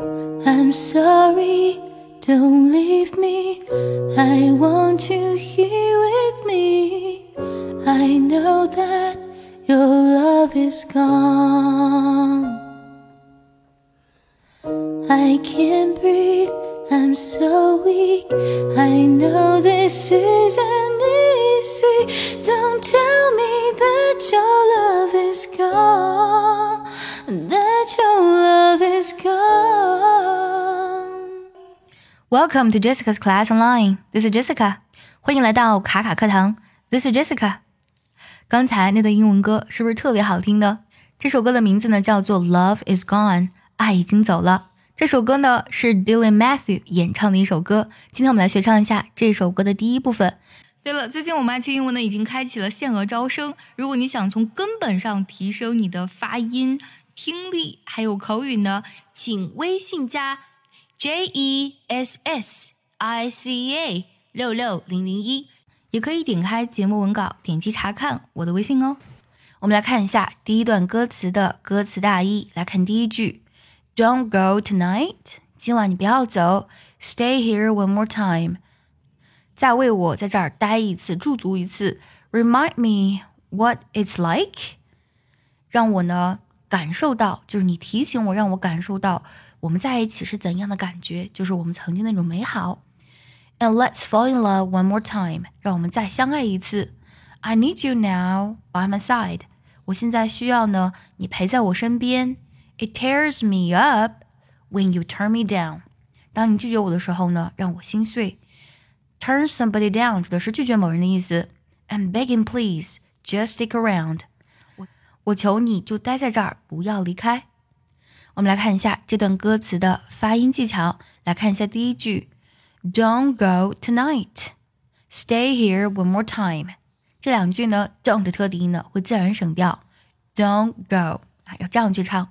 I'm sorry, don't leave me. I want you here with me. I know that your love is gone. I can't breathe, I'm so weak. I know this isn't easy. Don't tell me that your love is gone. That your Welcome to Jessica's class online. This is Jessica. 欢迎来到卡卡课堂。This is Jessica. 刚才那段英文歌是不是特别好听的？这首歌的名字呢叫做《Love Is Gone》，爱已经走了。这首歌呢是 Dylan Matthew 演唱的一首歌。今天我们来学唱一下这首歌的第一部分。对了，最近我们爱趣英文呢已经开启了限额招生。如果你想从根本上提升你的发音、听力还有口语呢，请微信加 J E S S I C A 六六零零一，也可以点开节目文稿，点击查看我的微信哦。我们来看一下第一段歌词的歌词大意。来看第一句。Don't go tonight，今晚你不要走。Stay here one more time，再为我在这儿待一次，驻足一次。Remind me what it's like，让我呢感受到，就是你提醒我，让我感受到我们在一起是怎样的感觉，就是我们曾经那种美好。And let's fall in love one more time，让我们再相爱一次。I need you now by my side，我现在需要呢你陪在我身边。It tears me up when you turn me down。当你拒绝我的时候呢，让我心碎。Turn somebody down 指的是拒绝某人的意思。I'm begging, please, just stick around。 我求你就待在这儿，不要离开。我们来看一下这段歌词的发音技巧。来看一下第一句，Don't go tonight, stay here one more time。这两句呢，don't 的特低音呢会自然省掉。Don't go 啊，要这样去唱。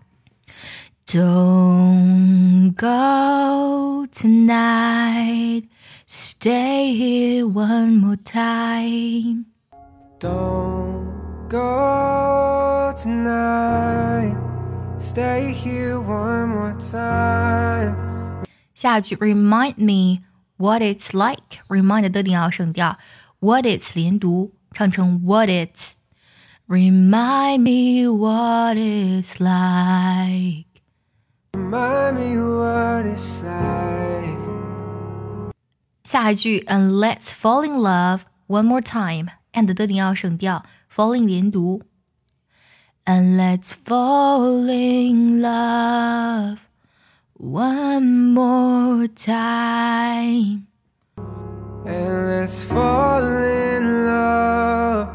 Don't go tonight. Stay here one more time. Don't go tonight. Stay here one more time. 下句 remind me what it's like. Remind 的定要省掉，what it's 连读，唱成 what it's。Remind me what it's like. Remind me what it's like. 下一句，and let's fall in love one more time。 and 的定要省掉，falling 连读。And let's fall in love one more time. And let's fall in love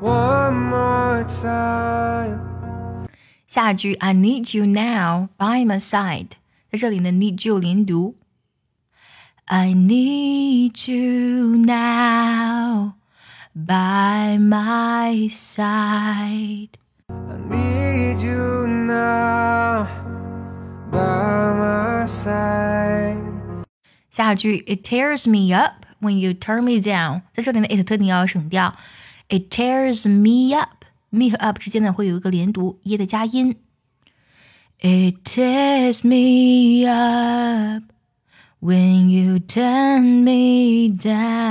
one more time. 下句 I need you now by my side，在这里呢，need you 连读。I need you now by my side。 I need you now by my side. 下句 It tears me up when you turn me down，在这里呢，it 特定要省掉。It tears me up。me 和 up 之间呢会有一个连读，耶的加音。It tears me up when you turn me down.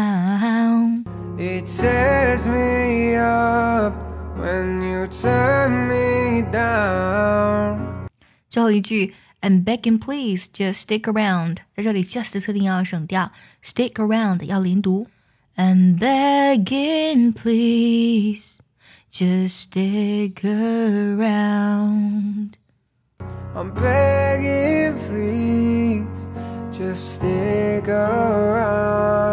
It tears me up when you turn me down. 最后一句，I'm begging please just stick around，在这里 just 特定要省掉，stick around 要连读。I'm begging please just stick around. I'm begging, please, just stick around.